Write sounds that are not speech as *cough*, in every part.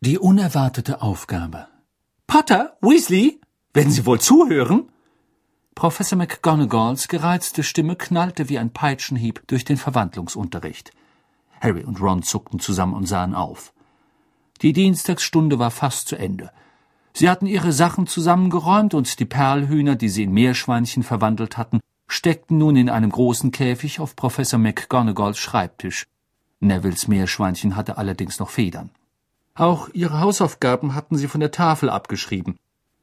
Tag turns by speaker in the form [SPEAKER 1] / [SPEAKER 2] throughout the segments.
[SPEAKER 1] Die unerwartete Aufgabe. Potter, Weasley, werden Sie wohl zuhören? Professor McGonagalls gereizte Stimme knallte wie ein Peitschenhieb durch den Verwandlungsunterricht. Harry und Ron zuckten zusammen und sahen auf. Die Dienstagsstunde war fast zu Ende. Sie hatten ihre Sachen zusammengeräumt und die Perlhühner, die sie in Meerschweinchen verwandelt hatten, steckten nun in einem großen Käfig auf Professor McGonagalls Schreibtisch. Nevilles Meerschweinchen hatte allerdings noch Federn. Auch ihre Hausaufgaben hatten sie von der Tafel abgeschrieben.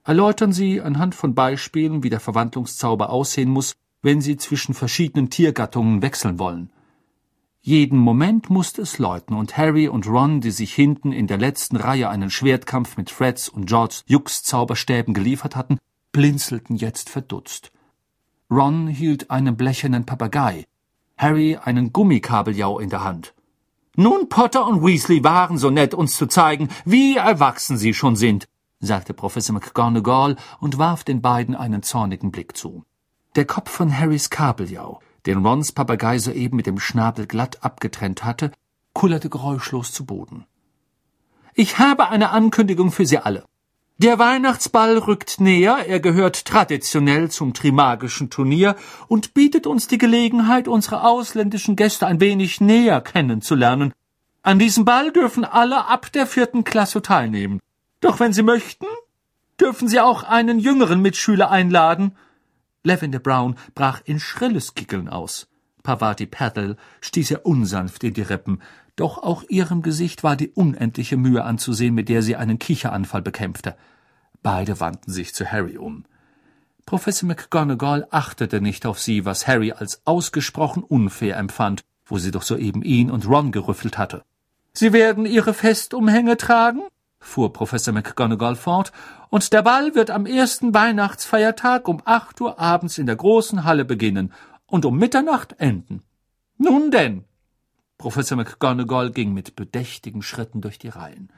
[SPEAKER 1] Erläutern Sie anhand von Beispielen, wie der Verwandlungszauber aussehen muss, wenn Sie zwischen verschiedenen Tiergattungen wechseln wollen. Jeden Moment musste es läuten, und Harry und Ron, die sich hinten in der letzten Reihe einen Schwertkampf mit Freds und George Jux Zauberstäben geliefert hatten, blinzelten jetzt verdutzt. Ron hielt einen blechernen Papagei, Harry einen Gummikabeljau in der Hand. Nun, Potter und Weasley waren so nett, uns zu zeigen, wie erwachsen sie schon sind, sagte Professor McGonagall und warf den beiden einen zornigen Blick zu. Der Kopf von Harrys Kabeljau, den Rons Papagei soeben mit dem Schnabel glatt abgetrennt hatte, kullerte geräuschlos zu Boden. Ich habe eine Ankündigung für Sie alle. Der Weihnachtsball rückt näher, er gehört traditionell zum Trimagischen Turnier und bietet uns die Gelegenheit, unsere ausländischen Gäste ein wenig näher kennenzulernen. An diesem Ball dürfen alle ab der vierten Klasse teilnehmen. Doch wenn Sie möchten, dürfen Sie auch einen jüngeren Mitschüler einladen. Lavender Brown brach in schrilles Kickeln aus. Pavati Paddle stieß er unsanft in die Rippen, doch auch ihrem Gesicht war die unendliche Mühe anzusehen, mit der sie einen Kicheranfall bekämpfte. Beide wandten sich zu Harry um. Professor McGonagall achtete nicht auf sie, was Harry als ausgesprochen unfair empfand, wo sie doch soeben ihn und Ron gerüffelt hatte. Sie werden Ihre Festumhänge tragen? fuhr Professor McGonagall fort, und der Ball wird am ersten Weihnachtsfeiertag um acht Uhr abends in der großen Halle beginnen und um Mitternacht enden. Nun denn, Professor McGonagall ging mit bedächtigen Schritten durch die Reihen.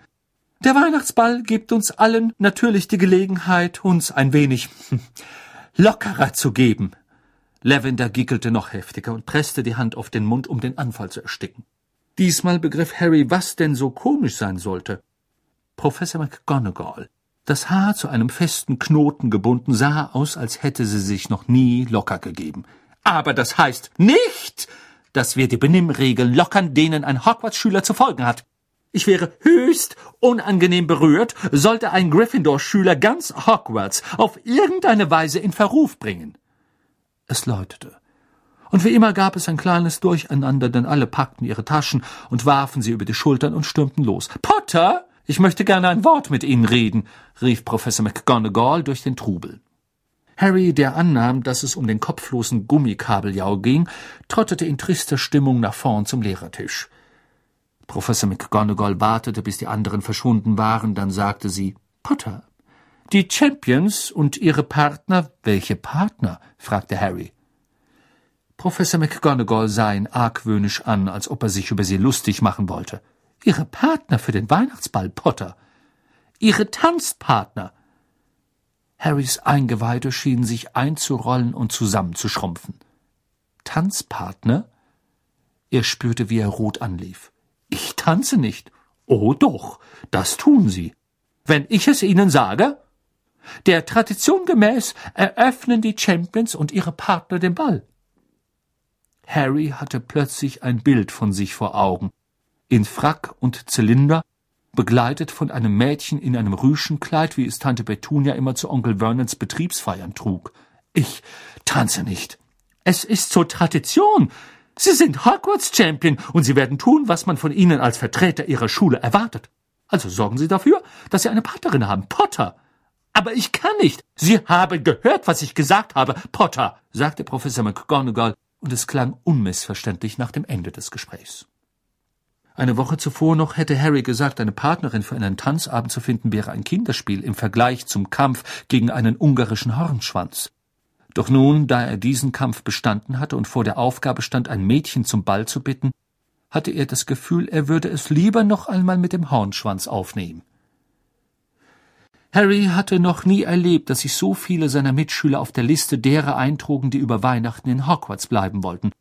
[SPEAKER 1] Der Weihnachtsball gibt uns allen natürlich die Gelegenheit, uns ein wenig *laughs* lockerer zu geben. Lavender gickelte noch heftiger und presste die Hand auf den Mund, um den Anfall zu ersticken. Diesmal begriff Harry, was denn so komisch sein sollte. Professor McGonagall, das Haar zu einem festen Knoten gebunden, sah aus, als hätte sie sich noch nie locker gegeben. Aber das heißt nicht, dass wir die Benimmregeln lockern, denen ein Hogwarts-Schüler zu folgen hat. Ich wäre höchst unangenehm berührt, sollte ein Gryffindor-Schüler ganz Hogwarts auf irgendeine Weise in Verruf bringen. Es läutete. Und wie immer gab es ein kleines Durcheinander, denn alle packten ihre Taschen und warfen sie über die Schultern und stürmten los. Potter! Ich möchte gerne ein Wort mit Ihnen reden, rief Professor McGonagall durch den Trubel. Harry, der annahm, dass es um den kopflosen Gummikabeljau ging, trottete in trister Stimmung nach vorn zum Lehrertisch. Professor McGonagall wartete, bis die anderen verschwunden waren, dann sagte sie Potter. Die Champions und ihre Partner. Welche Partner? fragte Harry. Professor McGonagall sah ihn argwöhnisch an, als ob er sich über sie lustig machen wollte. Ihre Partner für den Weihnachtsball, Potter. Ihre Tanzpartner. Harrys Eingeweide schienen sich einzurollen und zusammenzuschrumpfen. Tanzpartner? Er spürte, wie er rot anlief. Ich tanze nicht. Oh doch, das tun Sie. Wenn ich es Ihnen sage? Der Tradition gemäß eröffnen die Champions und ihre Partner den Ball. Harry hatte plötzlich ein Bild von sich vor Augen. In Frack und Zylinder, begleitet von einem Mädchen in einem Rüschenkleid, wie es Tante Petunia immer zu Onkel Vernons Betriebsfeiern trug. Ich tanze nicht. Es ist zur Tradition. Sie sind Hogwarts Champion und Sie werden tun, was man von Ihnen als Vertreter Ihrer Schule erwartet. Also sorgen Sie dafür, dass Sie eine Partnerin haben. Potter. Aber ich kann nicht. Sie haben gehört, was ich gesagt habe. Potter, sagte Professor McGonagall, und es klang unmissverständlich nach dem Ende des Gesprächs. Eine Woche zuvor noch hätte Harry gesagt, eine Partnerin für einen Tanzabend zu finden wäre ein Kinderspiel im Vergleich zum Kampf gegen einen ungarischen Hornschwanz. Doch nun, da er diesen Kampf bestanden hatte und vor der Aufgabe stand, ein Mädchen zum Ball zu bitten, hatte er das Gefühl, er würde es lieber noch einmal mit dem Hornschwanz aufnehmen. Harry hatte noch nie erlebt, dass sich so viele seiner Mitschüler auf der Liste derer eintrugen, die über Weihnachten in Hogwarts bleiben wollten,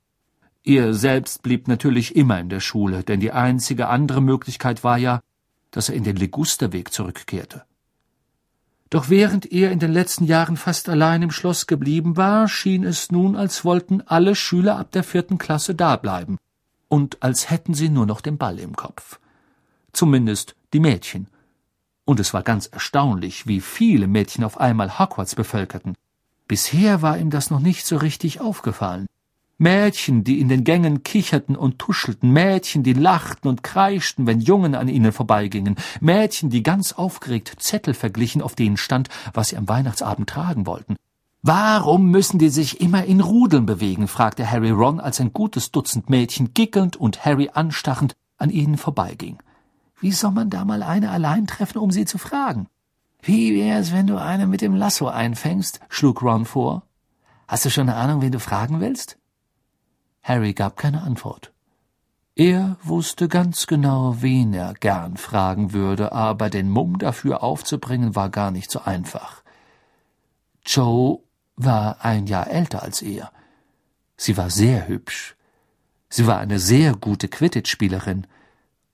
[SPEAKER 1] er selbst blieb natürlich immer in der Schule, denn die einzige andere Möglichkeit war ja, dass er in den Ligusterweg zurückkehrte. Doch während er in den letzten Jahren fast allein im Schloss geblieben war, schien es nun, als wollten alle Schüler ab der vierten Klasse dableiben und als hätten sie nur noch den Ball im Kopf. Zumindest die Mädchen. Und es war ganz erstaunlich, wie viele Mädchen auf einmal Hogwarts bevölkerten. Bisher war ihm das noch nicht so richtig aufgefallen. Mädchen, die in den Gängen kicherten und tuschelten, Mädchen, die lachten und kreischten, wenn Jungen an ihnen vorbeigingen, Mädchen, die ganz aufgeregt Zettel verglichen, auf denen stand, was sie am Weihnachtsabend tragen wollten. Warum müssen die sich immer in Rudeln bewegen? fragte Harry Ron, als ein gutes Dutzend Mädchen gickelnd und Harry anstachend an ihnen vorbeiging. Wie soll man da mal eine allein treffen, um sie zu fragen? Wie wär's, wenn du eine mit dem Lasso einfängst? schlug Ron vor. Hast du schon eine Ahnung, wen du fragen willst? Harry gab keine Antwort. Er wusste ganz genau, wen er gern fragen würde, aber den Mumm dafür aufzubringen war gar nicht so einfach. Joe war ein Jahr älter als er. Sie war sehr hübsch. Sie war eine sehr gute Quidditch-Spielerin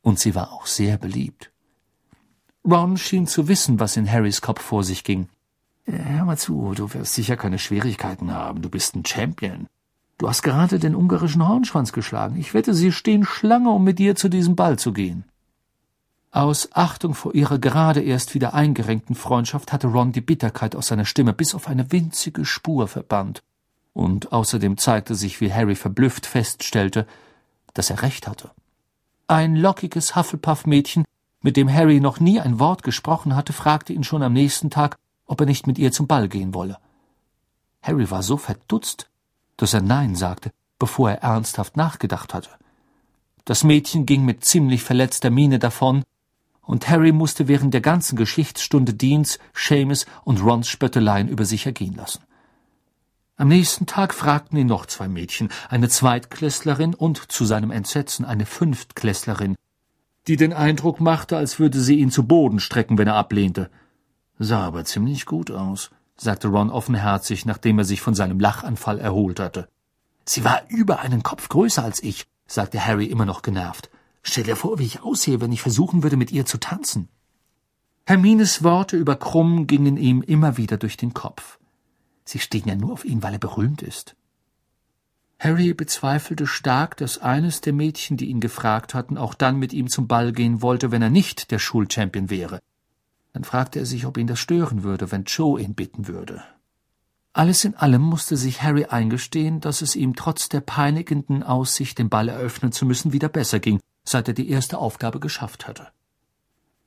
[SPEAKER 1] und sie war auch sehr beliebt. Ron schien zu wissen, was in Harrys Kopf vor sich ging. Hör mal zu, du wirst sicher keine Schwierigkeiten haben. Du bist ein Champion. Du hast gerade den ungarischen Hornschwanz geschlagen. Ich wette, sie stehen Schlange, um mit dir zu diesem Ball zu gehen. Aus Achtung vor ihrer gerade erst wieder eingerenkten Freundschaft hatte Ron die Bitterkeit aus seiner Stimme bis auf eine winzige Spur verbannt. Und außerdem zeigte sich, wie Harry verblüfft feststellte, dass er recht hatte. Ein lockiges Hufflepuff-Mädchen, mit dem Harry noch nie ein Wort gesprochen hatte, fragte ihn schon am nächsten Tag, ob er nicht mit ihr zum Ball gehen wolle. Harry war so verdutzt, dass er Nein sagte, bevor er ernsthaft nachgedacht hatte. Das Mädchen ging mit ziemlich verletzter Miene davon, und Harry musste während der ganzen Geschichtsstunde Deans, Seamus und Rons Spötteleien über sich ergehen lassen. Am nächsten Tag fragten ihn noch zwei Mädchen, eine Zweitklässlerin und zu seinem Entsetzen eine Fünftklässlerin, die den Eindruck machte, als würde sie ihn zu Boden strecken, wenn er ablehnte. Sah aber ziemlich gut aus sagte Ron offenherzig, nachdem er sich von seinem Lachanfall erholt hatte. Sie war über einen Kopf größer als ich, sagte Harry immer noch genervt. Stell dir vor, wie ich aussehe, wenn ich versuchen würde, mit ihr zu tanzen. Hermines Worte über Krumm gingen ihm immer wieder durch den Kopf. Sie stehen ja nur auf ihn, weil er berühmt ist. Harry bezweifelte stark, dass eines der Mädchen, die ihn gefragt hatten, auch dann mit ihm zum Ball gehen wollte, wenn er nicht der Schulchampion wäre. Dann fragte er sich, ob ihn das stören würde, wenn Joe ihn bitten würde. Alles in allem musste sich Harry eingestehen, dass es ihm trotz der peinigenden Aussicht, den Ball eröffnen zu müssen, wieder besser ging, seit er die erste Aufgabe geschafft hatte.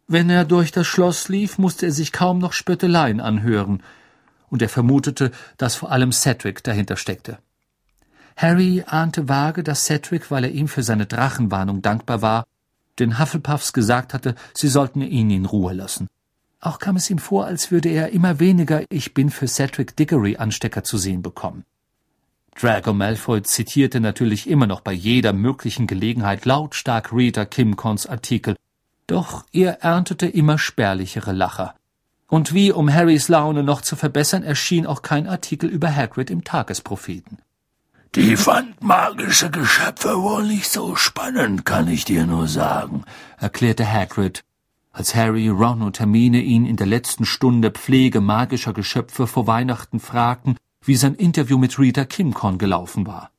[SPEAKER 1] Wenn er durch das Schloss lief, musste er sich kaum noch Spötteleien anhören, und er vermutete, dass vor allem Cedric dahinter steckte. Harry ahnte vage, dass Cedric, weil er ihm für seine Drachenwarnung dankbar war, den Hufflepuffs gesagt hatte, sie sollten ihn in Ruhe lassen. Auch kam es ihm vor, als würde er immer weniger Ich bin für Cedric Diggory Anstecker zu sehen bekommen. Draco Malfoy zitierte natürlich immer noch bei jeder möglichen Gelegenheit lautstark Rita Kimcons Artikel, doch er erntete immer spärlichere Lacher. Und wie, um Harrys Laune noch zu verbessern, erschien auch kein Artikel über Hagrid im Tagespropheten.
[SPEAKER 2] Die fand magische Geschöpfe wohl nicht so spannend, kann ich dir nur sagen, erklärte Hagrid als Harry, Ron und Hermine ihn in der letzten Stunde Pflege magischer Geschöpfe vor Weihnachten fragten, wie sein Interview mit Rita Kimcorn gelaufen war.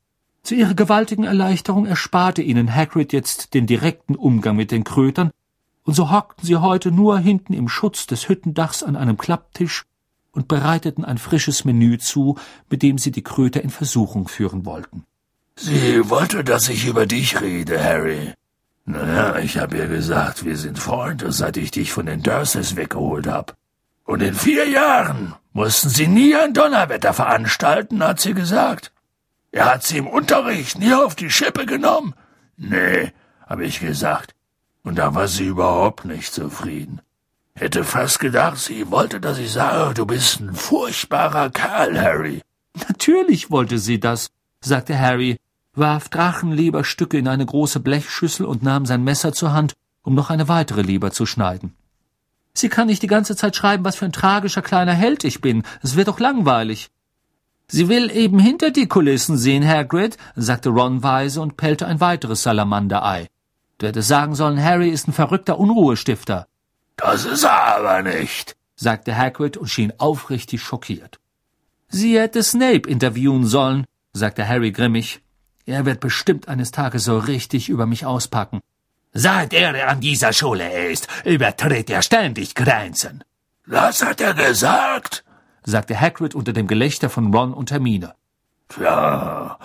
[SPEAKER 2] Zu ihrer gewaltigen Erleichterung ersparte ihnen Hagrid jetzt den direkten Umgang mit den Krötern, und so hockten sie heute nur hinten im Schutz des Hüttendachs an einem Klapptisch und bereiteten ein frisches Menü zu, mit dem sie die Kröter in Versuchung führen wollten.
[SPEAKER 3] Sie wollte, dass ich über dich rede, Harry, naja, ich hab ihr gesagt, wir sind Freunde, seit ich dich von den Dursleys weggeholt hab. Und in vier Jahren mussten sie nie ein Donnerwetter veranstalten, hat sie gesagt. Er hat sie im Unterricht nie auf die Schippe genommen. Nee, hab ich gesagt. Und da war sie überhaupt nicht zufrieden. Hätte fast gedacht, sie wollte, dass ich sage, du bist ein furchtbarer Kerl, Harry.
[SPEAKER 1] Natürlich wollte sie das, sagte Harry warf Drachenleberstücke in eine große Blechschüssel und nahm sein Messer zur Hand, um noch eine weitere Leber zu schneiden. Sie kann nicht die ganze Zeit schreiben, was für ein tragischer kleiner Held ich bin. Es wird doch langweilig. Sie will eben hinter die Kulissen sehen, Hagrid, sagte Ron weise und pellte ein weiteres Salamanderei. Du hättest sagen sollen, Harry ist ein verrückter Unruhestifter.
[SPEAKER 3] Das ist er aber nicht,
[SPEAKER 1] sagte Hagrid und schien aufrichtig schockiert. Sie hätte Snape interviewen sollen, sagte Harry grimmig. Er wird bestimmt eines Tages so richtig über mich auspacken.
[SPEAKER 2] Seit er an dieser Schule ist, übertritt er ständig Grenzen.
[SPEAKER 3] Das hat er gesagt,
[SPEAKER 1] sagte Hagrid unter dem Gelächter von Ron und Hermine.
[SPEAKER 3] Tja,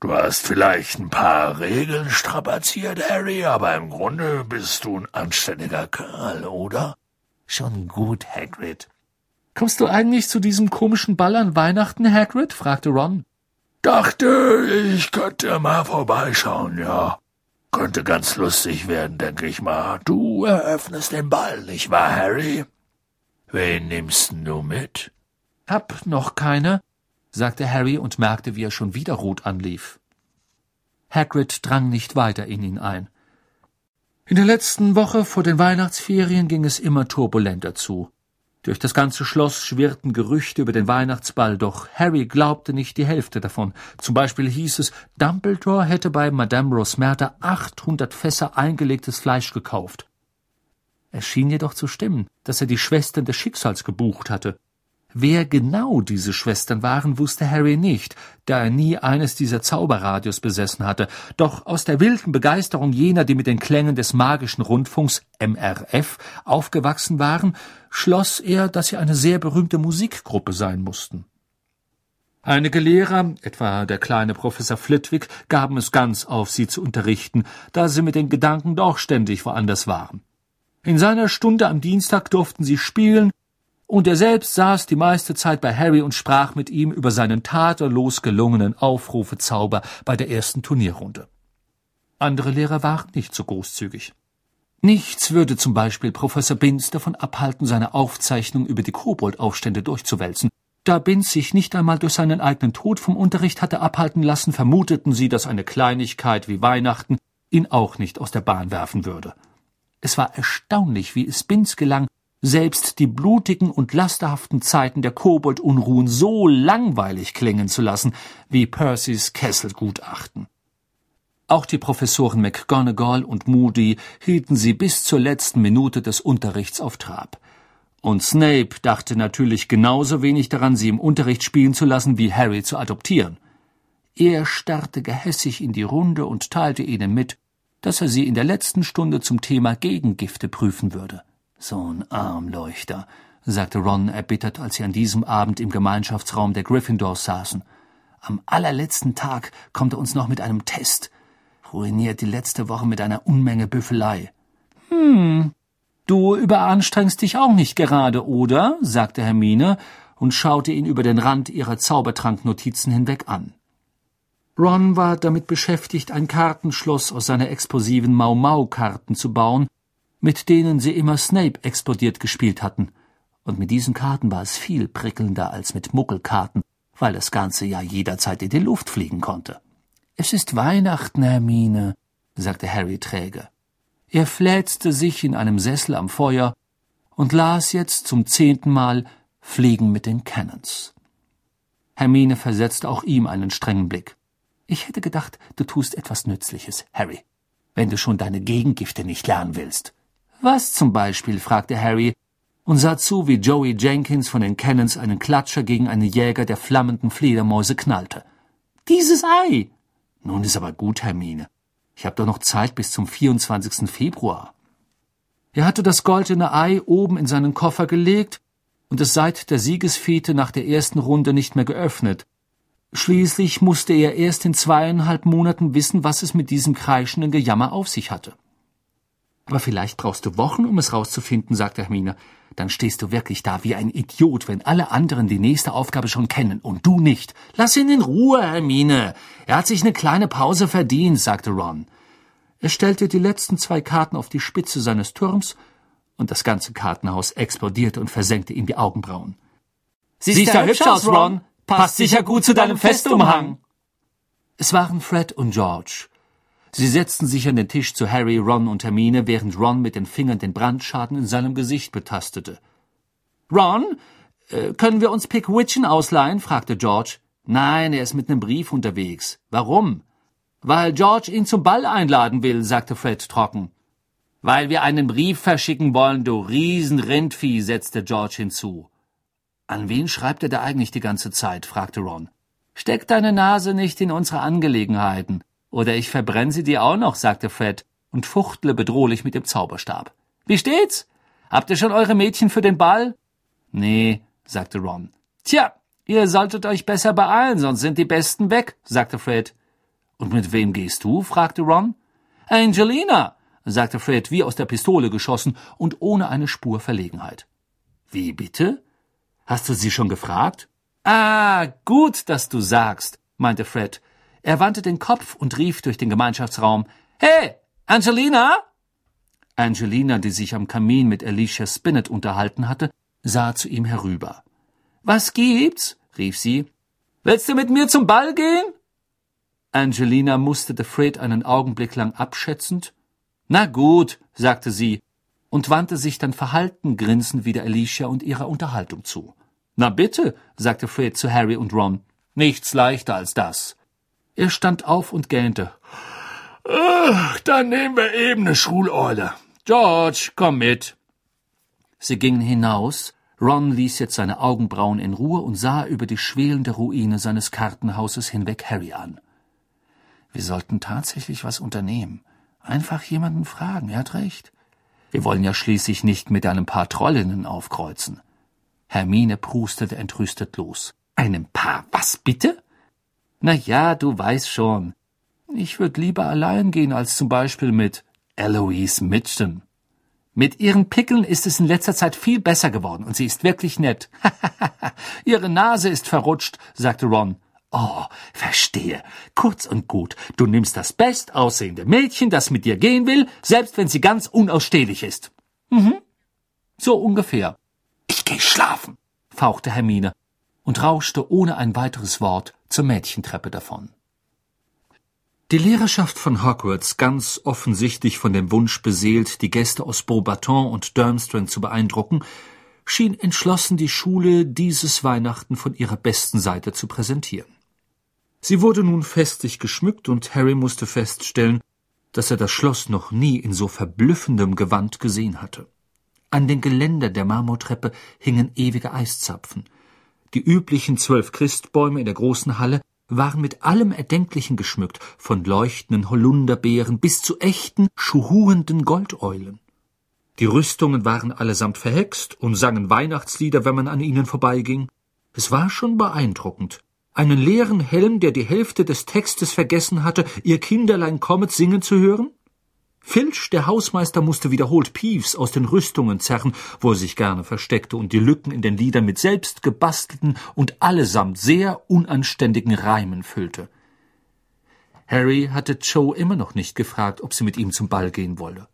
[SPEAKER 3] du hast vielleicht ein paar Regeln strapaziert, Harry, aber im Grunde bist du ein anständiger Kerl, oder?
[SPEAKER 2] Schon gut, Hagrid.
[SPEAKER 1] Kommst du eigentlich zu diesem komischen Ball an Weihnachten, Hagrid? fragte Ron.
[SPEAKER 3] Dachte, ich könnte mal vorbeischauen, ja. Könnte ganz lustig werden, denke ich mal. Du eröffnest den Ball, nicht wahr, Harry? Wen nimmst du mit?
[SPEAKER 1] Hab noch keine, sagte Harry und merkte, wie er schon wieder rot anlief. Hagrid drang nicht weiter in ihn ein. In der letzten Woche vor den Weihnachtsferien ging es immer turbulenter zu. Durch das ganze Schloss schwirrten Gerüchte über den Weihnachtsball, doch Harry glaubte nicht die Hälfte davon. Zum Beispiel hieß es, Dumbledore hätte bei Madame Rosmerta achthundert Fässer eingelegtes Fleisch gekauft. Es schien jedoch zu stimmen, dass er die Schwestern des Schicksals gebucht hatte. Wer genau diese Schwestern waren, wusste Harry nicht, da er nie eines dieser Zauberradios besessen hatte. Doch aus der wilden Begeisterung jener, die mit den Klängen des magischen Rundfunks MRF aufgewachsen waren, schloss er, dass sie eine sehr berühmte Musikgruppe sein mussten. Einige Lehrer, etwa der kleine Professor Flitwick, gaben es ganz auf, sie zu unterrichten, da sie mit den Gedanken doch ständig woanders waren. In seiner Stunde am Dienstag durften sie spielen, und er selbst saß die meiste Zeit bei Harry und sprach mit ihm über seinen tadellos gelungenen Aufrufezauber bei der ersten Turnierrunde. Andere Lehrer waren nicht so großzügig. Nichts würde zum Beispiel Professor Binz davon abhalten, seine Aufzeichnung über die Koboldaufstände durchzuwälzen. Da Binz sich nicht einmal durch seinen eigenen Tod vom Unterricht hatte abhalten lassen, vermuteten sie, dass eine Kleinigkeit wie Weihnachten ihn auch nicht aus der Bahn werfen würde. Es war erstaunlich, wie es Binz gelang, selbst die blutigen und lasterhaften Zeiten der Koboldunruhen so langweilig klingen zu lassen, wie Percys Kessel-Gutachten. Auch die Professoren McGonagall und Moody hielten sie bis zur letzten Minute des Unterrichts auf Trab. Und Snape dachte natürlich genauso wenig daran, sie im Unterricht spielen zu lassen, wie Harry zu adoptieren. Er starrte gehässig in die Runde und teilte ihnen mit, dass er sie in der letzten Stunde zum Thema Gegengifte prüfen würde. So ein Armleuchter, sagte Ron erbittert, als sie an diesem Abend im Gemeinschaftsraum der Gryffindors saßen. Am allerletzten Tag kommt er uns noch mit einem Test. Ruiniert die letzte Woche mit einer Unmenge Büffelei. Hm, du überanstrengst dich auch nicht gerade, oder? sagte Hermine und schaute ihn über den Rand ihrer Zaubertranknotizen hinweg an. Ron war damit beschäftigt, ein Kartenschloss aus seiner explosiven Mau-Mau-Karten zu bauen, mit denen sie immer Snape explodiert gespielt hatten. Und mit diesen Karten war es viel prickelnder als mit Muckelkarten, weil das Ganze ja jederzeit in die Luft fliegen konnte. Es ist Weihnachten, Hermine, sagte Harry träge. Er fläzte sich in einem Sessel am Feuer und las jetzt zum zehnten Mal Fliegen mit den Cannons. Hermine versetzte auch ihm einen strengen Blick. Ich hätte gedacht, du tust etwas Nützliches, Harry, wenn du schon deine Gegengifte nicht lernen willst. Was zum Beispiel? fragte Harry und sah zu, wie Joey Jenkins von den Cannons einen Klatscher gegen einen Jäger der flammenden Fledermäuse knallte. Dieses Ei! Nun ist aber gut, Hermine. Ich habe doch noch Zeit bis zum 24. Februar. Er hatte das goldene Ei oben in seinen Koffer gelegt und es seit der Siegesfete nach der ersten Runde nicht mehr geöffnet. Schließlich musste er erst in zweieinhalb Monaten wissen, was es mit diesem kreischenden Gejammer auf sich hatte. Aber vielleicht brauchst du Wochen, um es rauszufinden, sagte Hermine. Dann stehst du wirklich da wie ein Idiot, wenn alle anderen die nächste Aufgabe schon kennen und du nicht. Lass ihn in Ruhe, Hermine. Er hat sich eine kleine Pause verdient, sagte Ron. Er stellte die letzten zwei Karten auf die Spitze seines Turms und das ganze Kartenhaus explodierte und versenkte ihm die Augenbrauen. Siehst ja hübsch aus, Ron. Passt sicher gut zu deinem Festumhang. Es waren Fred und George. Sie setzten sich an den Tisch zu Harry, Ron und Hermine, während Ron mit den Fingern den Brandschaden in seinem Gesicht betastete. Ron, äh, können wir uns Pick Witchen ausleihen? fragte George. Nein, er ist mit nem Brief unterwegs. Warum? Weil George ihn zum Ball einladen will, sagte Fred trocken. Weil wir einen Brief verschicken wollen, du Riesenrindvieh, setzte George hinzu. An wen schreibt er da eigentlich die ganze Zeit? fragte Ron. Steck deine Nase nicht in unsere Angelegenheiten, oder ich verbrenne sie dir auch noch, sagte Fred und fuchtle bedrohlich mit dem Zauberstab. Wie steht's? Habt ihr schon eure Mädchen für den Ball? Nee, sagte Ron. Tja, ihr solltet euch besser beeilen, sonst sind die Besten weg, sagte Fred. Und mit wem gehst du? fragte Ron. Angelina, sagte Fred wie aus der Pistole geschossen und ohne eine Spur Verlegenheit. Wie bitte? Hast du sie schon gefragt? Ah, gut, dass du sagst, meinte Fred. Er wandte den Kopf und rief durch den Gemeinschaftsraum Hey, Angelina? Angelina, die sich am Kamin mit Alicia Spinnet unterhalten hatte, sah zu ihm herüber. Was gibt's? rief sie. Willst du mit mir zum Ball gehen? Angelina musterte Fred einen Augenblick lang abschätzend. Na gut, sagte sie und wandte sich dann verhalten grinsend wieder Alicia und ihrer Unterhaltung zu. Na bitte, sagte Fred zu Harry und Ron. Nichts leichter als das. Er stand auf und gähnte.
[SPEAKER 3] Dann nehmen wir eben eine Schulorder.
[SPEAKER 1] George, komm mit. Sie gingen hinaus. Ron ließ jetzt seine Augenbrauen in Ruhe und sah über die schwelende Ruine seines Kartenhauses hinweg Harry an. Wir sollten tatsächlich was unternehmen. Einfach jemanden fragen, er hat recht. Wir wollen ja schließlich nicht mit einem paar Trollinnen aufkreuzen. Hermine prustete entrüstet los. Einem Paar was bitte? Na ja, du weißt schon. Ich würd lieber allein gehen als zum Beispiel mit Eloise Mitchum. Mit ihren Pickeln ist es in letzter Zeit viel besser geworden und sie ist wirklich nett. *laughs* Ihre Nase ist verrutscht, sagte Ron. Oh, verstehe. Kurz und gut, du nimmst das bestaussehende Mädchen, das mit dir gehen will, selbst wenn sie ganz unausstehlich ist. Mhm. So ungefähr. Ich geh schlafen, fauchte Hermine und rauschte ohne ein weiteres Wort zur Mädchentreppe davon. Die Lehrerschaft von Hogwarts, ganz offensichtlich von dem Wunsch beseelt, die Gäste aus Beaubaton und Durmstrang zu beeindrucken, schien entschlossen, die Schule dieses Weihnachten von ihrer besten Seite zu präsentieren. Sie wurde nun festlich geschmückt und Harry musste feststellen, dass er das Schloss noch nie in so verblüffendem Gewand gesehen hatte. An den Geländer der Marmortreppe hingen ewige Eiszapfen. Die üblichen zwölf Christbäume in der großen Halle waren mit allem Erdenklichen geschmückt, von leuchtenden Holunderbeeren bis zu echten, schuhuenden Goldeulen. Die Rüstungen waren allesamt verhext und sangen Weihnachtslieder, wenn man an ihnen vorbeiging. Es war schon beeindruckend, einen leeren Helm, der die Hälfte des Textes vergessen hatte, ihr Kinderlein kommet singen zu hören? Filch, der Hausmeister, musste wiederholt Peeves aus den Rüstungen zerren, wo er sich gerne versteckte und die Lücken in den Liedern mit selbst gebastelten und allesamt sehr unanständigen Reimen füllte. Harry hatte Joe immer noch nicht gefragt, ob sie mit ihm zum Ball gehen wolle.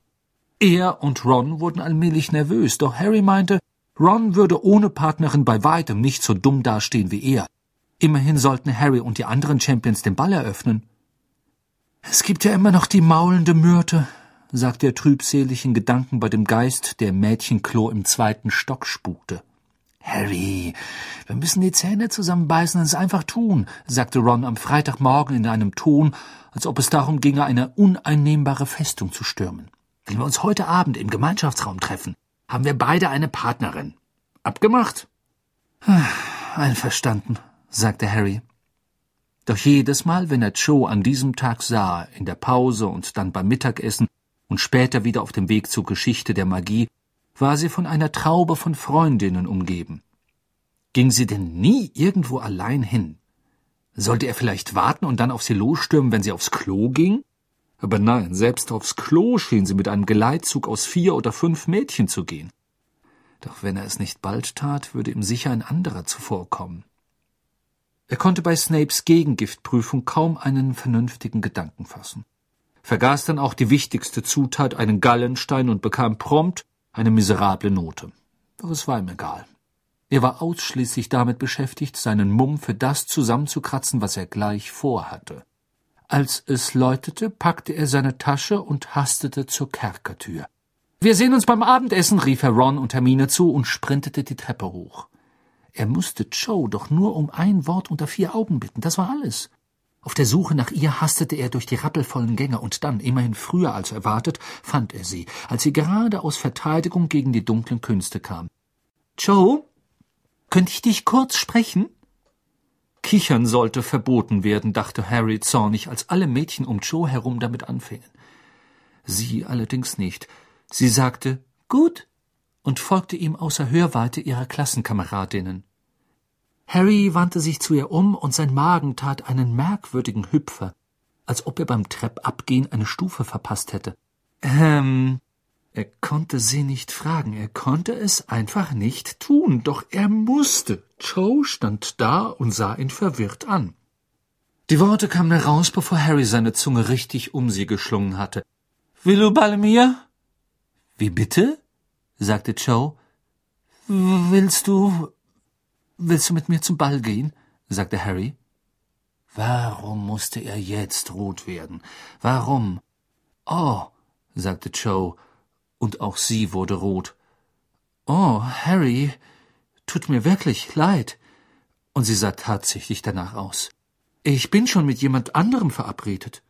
[SPEAKER 1] Er und Ron wurden allmählich nervös, doch Harry meinte, Ron würde ohne Partnerin bei weitem nicht so dumm dastehen wie er. Immerhin sollten Harry und die anderen Champions den Ball eröffnen. Es gibt ja immer noch die maulende Myrte, sagte er trübselig in Gedanken bei dem Geist, der Mädchenklo im zweiten Stock spukte. Harry, wir müssen die Zähne zusammenbeißen und es einfach tun, sagte Ron am Freitagmorgen in einem Ton, als ob es darum ginge, eine uneinnehmbare Festung zu stürmen. Wenn wir uns heute Abend im Gemeinschaftsraum treffen, haben wir beide eine Partnerin. Abgemacht? Einverstanden, sagte Harry. Doch jedes Mal, wenn er Joe an diesem Tag sah, in der Pause und dann beim Mittagessen und später wieder auf dem Weg zur Geschichte der Magie, war sie von einer Traube von Freundinnen umgeben. Ging sie denn nie irgendwo allein hin? Sollte er vielleicht warten und dann auf sie losstürmen, wenn sie aufs Klo ging? Aber nein, selbst aufs Klo schien sie mit einem Geleitzug aus vier oder fünf Mädchen zu gehen. Doch wenn er es nicht bald tat, würde ihm sicher ein anderer zuvorkommen. Er konnte bei Snapes Gegengiftprüfung kaum einen vernünftigen Gedanken fassen, vergaß dann auch die wichtigste Zutat, einen Gallenstein, und bekam prompt eine miserable Note. Doch es war ihm egal. Er war ausschließlich damit beschäftigt, seinen Mumm für das zusammenzukratzen, was er gleich vorhatte. Als es läutete, packte er seine Tasche und hastete zur Kerkertür. Wir sehen uns beim Abendessen, rief er Ron und Hermine zu und sprintete die Treppe hoch. Er musste Joe doch nur um ein Wort unter vier Augen bitten, das war alles. Auf der Suche nach ihr hastete er durch die rappelvollen Gänge, und dann, immerhin früher als erwartet, fand er sie, als sie gerade aus Verteidigung gegen die dunklen Künste kam. Joe, könnte ich dich kurz sprechen? Kichern sollte verboten werden, dachte Harry zornig, als alle Mädchen um Joe herum damit anfingen. Sie allerdings nicht. Sie sagte Gut und folgte ihm außer Hörweite ihrer Klassenkameradinnen. Harry wandte sich zu ihr um, und sein Magen tat einen merkwürdigen Hüpfer, als ob er beim Treppabgehen eine Stufe verpasst hätte. Ähm, er konnte sie nicht fragen, er konnte es einfach nicht tun, doch er musste. Joe stand da und sah ihn verwirrt an. Die Worte kamen heraus, bevor Harry seine Zunge richtig um sie geschlungen hatte. Will du bei mir? Wie bitte? sagte Joe. Willst du. Willst du mit mir zum Ball gehen? sagte Harry. Warum musste er jetzt rot werden? Warum? Oh, sagte Joe, und auch sie wurde rot. Oh, Harry, tut mir wirklich leid. Und sie sah tatsächlich danach aus. Ich bin schon mit jemand anderem verabredet.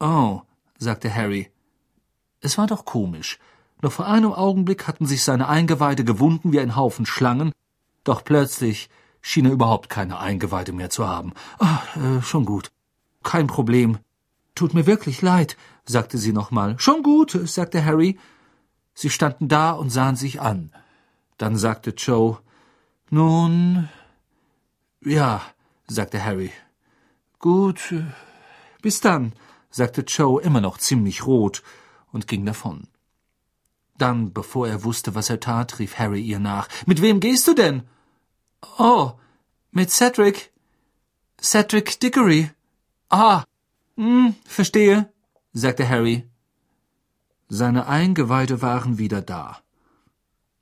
[SPEAKER 1] Oh, sagte Harry. Es war doch komisch. Noch vor einem Augenblick hatten sich seine Eingeweide gewunden wie ein Haufen Schlangen, doch plötzlich schien er überhaupt keine Eingeweide mehr zu haben. Ah, äh, schon gut. Kein Problem. Tut mir wirklich leid, sagte sie nochmal. Schon gut, sagte Harry. Sie standen da und sahen sich an. Dann sagte Joe, nun, ja, sagte Harry. Gut, bis dann, sagte Joe immer noch ziemlich rot und ging davon. Dann, bevor er wusste, was er tat, rief Harry ihr nach. Mit wem gehst du denn? Oh, mit Cedric. Cedric Dickory. Ah, hm, verstehe, sagte Harry. Seine Eingeweide waren wieder da.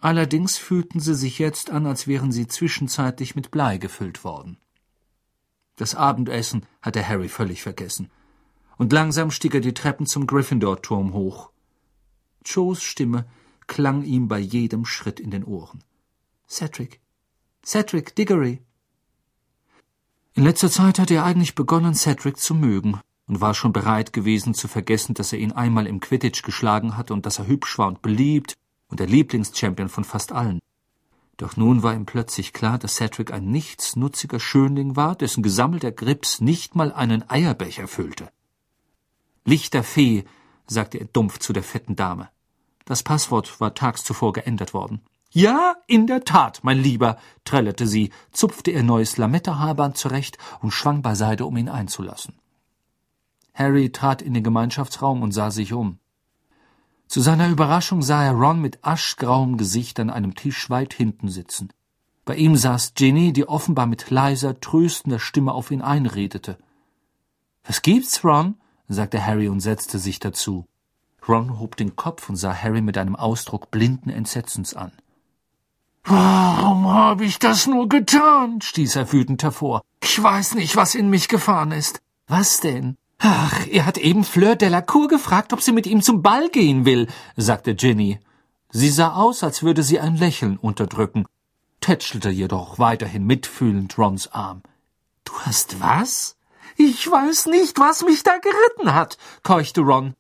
[SPEAKER 1] Allerdings fühlten sie sich jetzt an, als wären sie zwischenzeitlich mit Blei gefüllt worden. Das Abendessen hatte Harry völlig vergessen. Und langsam stieg er die Treppen zum Gryffindor-Turm hoch. Joes Stimme klang ihm bei jedem Schritt in den Ohren. Cedric. Cedric Diggory. In letzter Zeit hatte er eigentlich begonnen, Cedric zu mögen und war schon bereit gewesen zu vergessen, dass er ihn einmal im Quidditch geschlagen hatte und dass er hübsch war und beliebt und der Lieblingschampion von fast allen. Doch nun war ihm plötzlich klar, dass Cedric ein nichtsnutziger Schönling war, dessen gesammelter Grips nicht mal einen Eierbecher füllte. Lichterfee, sagte er dumpf zu der fetten Dame. Das Passwort war tags zuvor geändert worden. Ja, in der Tat, mein Lieber, trällerte sie, zupfte ihr neues Lametta-Haarband zurecht und schwang beiseite, um ihn einzulassen. Harry trat in den Gemeinschaftsraum und sah sich um. Zu seiner Überraschung sah er Ron mit aschgrauem Gesicht an einem Tisch weit hinten sitzen. Bei ihm saß Ginny, die offenbar mit leiser, tröstender Stimme auf ihn einredete. Was gibt's, Ron? sagte Harry und setzte sich dazu. Ron hob den Kopf und sah Harry mit einem Ausdruck blinden Entsetzens an. Warum habe ich das nur getan? stieß er wütend hervor. Ich weiß nicht, was in mich gefahren ist. Was denn? Ach, er hat eben Fleur Delacour gefragt, ob sie mit ihm zum Ball gehen will, sagte Ginny. Sie sah aus, als würde sie ein Lächeln unterdrücken, tätschelte jedoch weiterhin mitfühlend Rons Arm. Du hast was? Ich weiß nicht, was mich da geritten hat, keuchte Ron.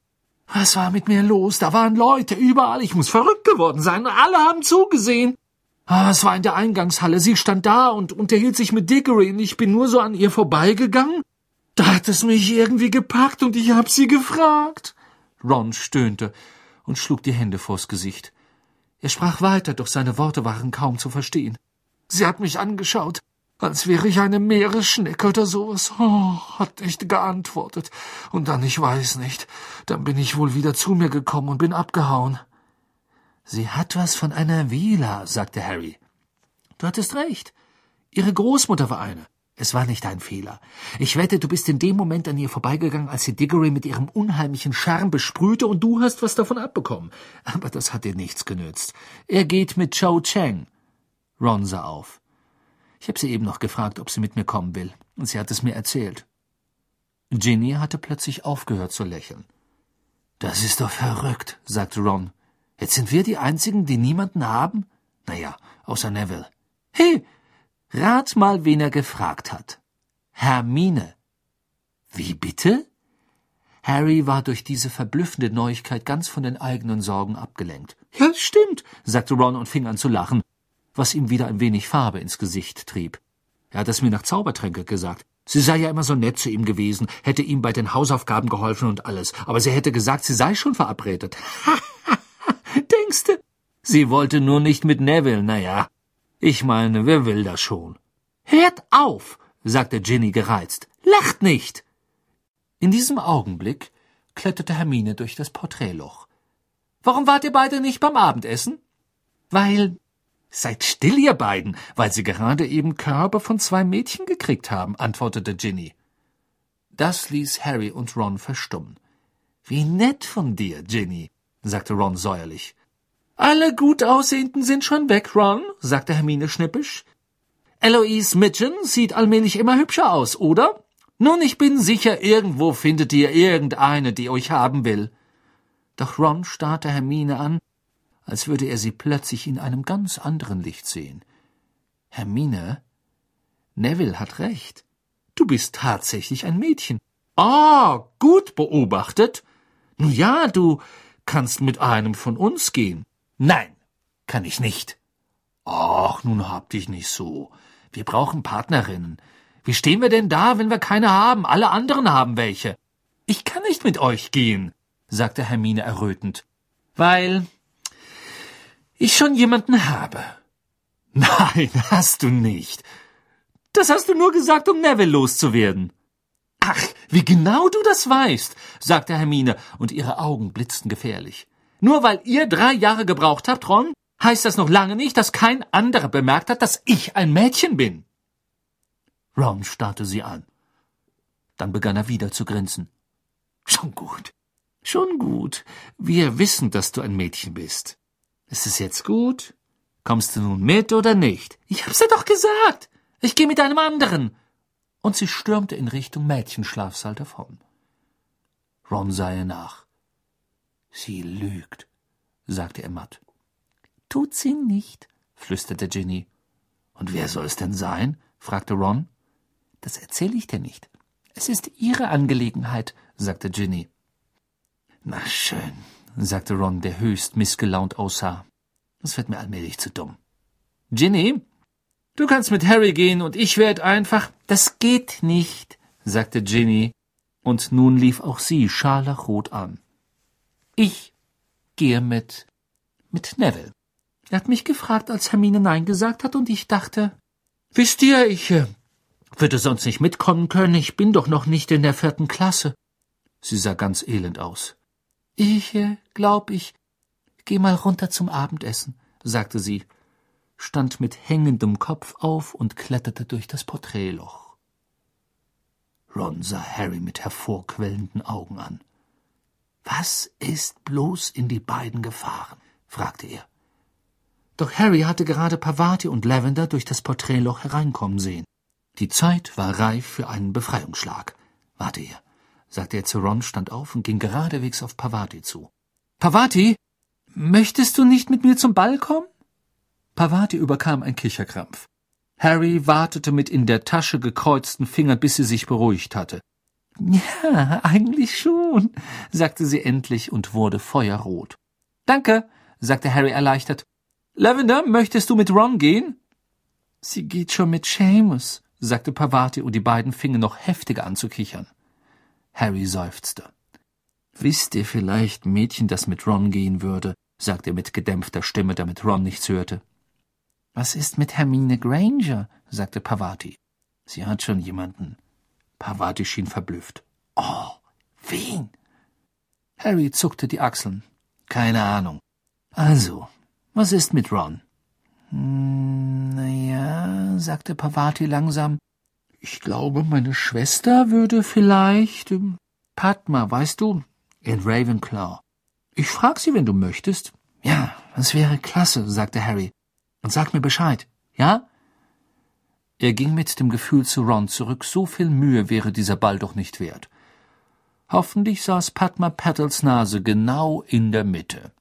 [SPEAKER 1] Was war mit mir los? Da waren Leute überall. Ich muss verrückt geworden sein. Alle haben zugesehen. Ah, es war in der Eingangshalle. Sie stand da und unterhielt sich mit Dickory und ich bin nur so an ihr vorbeigegangen. Da hat es mich irgendwie gepackt und ich hab sie gefragt. Ron stöhnte und schlug die Hände vors Gesicht. Er sprach weiter, doch seine Worte waren kaum zu verstehen. Sie hat mich angeschaut, als wäre ich eine Meeresschnecke oder sowas. Oh, hat nicht geantwortet. Und dann, ich weiß nicht, dann bin ich wohl wieder zu mir gekommen und bin abgehauen. Sie hat was von einer Vila, sagte Harry. Du hattest recht. Ihre Großmutter war eine. Es war nicht dein Fehler. Ich wette, du bist in dem Moment an ihr vorbeigegangen, als sie Diggory mit ihrem unheimlichen Charme besprühte und du hast was davon abbekommen. Aber das hat dir nichts genützt. Er geht mit Cho Chang. Ron sah auf. Ich habe sie eben noch gefragt, ob sie mit mir kommen will, und sie hat es mir erzählt. Ginny hatte plötzlich aufgehört zu lächeln. Das ist doch verrückt, sagte Ron. Jetzt sind wir die Einzigen, die niemanden haben? Naja, außer Neville. Hey, rat mal, wen er gefragt hat. Hermine. Wie bitte? Harry war durch diese verblüffende Neuigkeit ganz von den eigenen Sorgen abgelenkt. Ja, stimmt, sagte Ron und fing an zu lachen, was ihm wieder ein wenig Farbe ins Gesicht trieb. Er hat es mir nach Zaubertränke gesagt. Sie sei ja immer so nett zu ihm gewesen, hätte ihm bei den Hausaufgaben geholfen und alles, aber sie hätte gesagt, sie sei schon verabredet. *laughs* Denkste? Sie wollte nur nicht mit Neville, na ja. Ich meine, wer will das schon? Hört auf, sagte Ginny gereizt. Lacht nicht! In diesem Augenblick kletterte Hermine durch das Porträtloch. Warum wart ihr beide nicht beim Abendessen? Weil. Seid still, ihr beiden, weil sie gerade eben Körbe von zwei Mädchen gekriegt haben, antwortete Ginny. Das ließ Harry und Ron verstummen. Wie nett von dir, Ginny, sagte Ron säuerlich. Alle gut aussehenden sind schon weg, Ron, sagte Hermine schnippisch. Eloise Mitchen sieht allmählich immer hübscher aus, oder? Nun, ich bin sicher, irgendwo findet ihr irgendeine, die euch haben will. Doch Ron starrte Hermine an, als würde er sie plötzlich in einem ganz anderen Licht sehen. Hermine, Neville hat recht. Du bist tatsächlich ein Mädchen. Ah, gut beobachtet. Nun ja, du kannst mit einem von uns gehen. Nein, kann ich nicht. Ach, nun hab dich nicht so. Wir brauchen Partnerinnen. Wie stehen wir denn da, wenn wir keine haben? Alle anderen haben welche. Ich kann nicht mit euch gehen, sagte Hermine errötend, weil ich schon jemanden habe. *laughs* Nein, hast du nicht. Das hast du nur gesagt, um Neville loszuwerden. Ach, wie genau du das weißt, sagte Hermine, und ihre Augen blitzten gefährlich. Nur weil ihr drei Jahre gebraucht habt, Ron, heißt das noch lange nicht, dass kein anderer bemerkt hat, dass ich ein Mädchen bin. Ron starrte sie an. Dann begann er wieder zu grinsen. Schon gut. Schon gut. Wir wissen, dass du ein Mädchen bist. Ist es jetzt gut? Kommst du nun mit oder nicht? Ich hab's dir doch gesagt. Ich gehe mit einem anderen. Und sie stürmte in Richtung Mädchenschlafsaal davon. Ron sah ihr nach. Sie lügt, sagte er matt. Tut sie nicht, flüsterte Ginny. Und wer soll es denn sein? fragte Ron. Das erzähle ich dir nicht. Es ist Ihre Angelegenheit, sagte Ginny. Na schön, sagte Ron, der höchst missgelaunt aussah. Das wird mir allmählich zu dumm. Ginny, du kannst mit Harry gehen und ich werd einfach. Das geht nicht, sagte Ginny, und nun lief auch sie scharlachrot an. Ich gehe mit mit Neville. Er hat mich gefragt, als Hermine Nein gesagt hat, und ich dachte, wisst ihr, ich äh, würde sonst nicht mitkommen können, ich bin doch noch nicht in der vierten Klasse. Sie sah ganz elend aus. Ich glaub, ich geh mal runter zum Abendessen, sagte sie, stand mit hängendem Kopf auf und kletterte durch das Porträtloch. Ron sah Harry mit hervorquellenden Augen an. Was ist bloß in die beiden gefahren? fragte er. Doch Harry hatte gerade Pavati und Lavender durch das Porträtloch hereinkommen sehen. Die Zeit war reif für einen Befreiungsschlag. Warte ihr, sagte er zu Ron, stand auf und ging geradewegs auf Pavati zu. Pavati, möchtest du nicht mit mir zum Ball kommen? Pavati überkam ein Kicherkrampf. Harry wartete mit in der Tasche gekreuzten Fingern, bis sie sich beruhigt hatte. Ja, eigentlich schon, sagte sie endlich und wurde feuerrot. Danke, sagte Harry erleichtert. Lavender, möchtest du mit Ron gehen? Sie geht schon mit Seamus, sagte Pavati, und die beiden fingen noch heftiger an zu kichern. Harry seufzte. Wisst ihr vielleicht, Mädchen, das mit Ron gehen würde, sagte er mit gedämpfter Stimme, damit Ron nichts hörte. Was ist mit Hermine Granger? sagte Pavati. Sie hat schon jemanden. Pavati schien verblüfft. Oh, wen? Harry zuckte die Achseln. Keine Ahnung. Also, was ist mit Ron? Hm, na ja, sagte Pavati langsam. Ich glaube, meine Schwester würde vielleicht. Ähm, Padma, weißt du, in Ravenclaw. Ich frag sie, wenn du möchtest. Ja, das wäre klasse, sagte Harry. Und sag mir Bescheid, ja? Er ging mit dem Gefühl zu Ron zurück, so viel Mühe wäre dieser Ball doch nicht wert. Hoffentlich saß Padma Paddles Nase genau in der Mitte.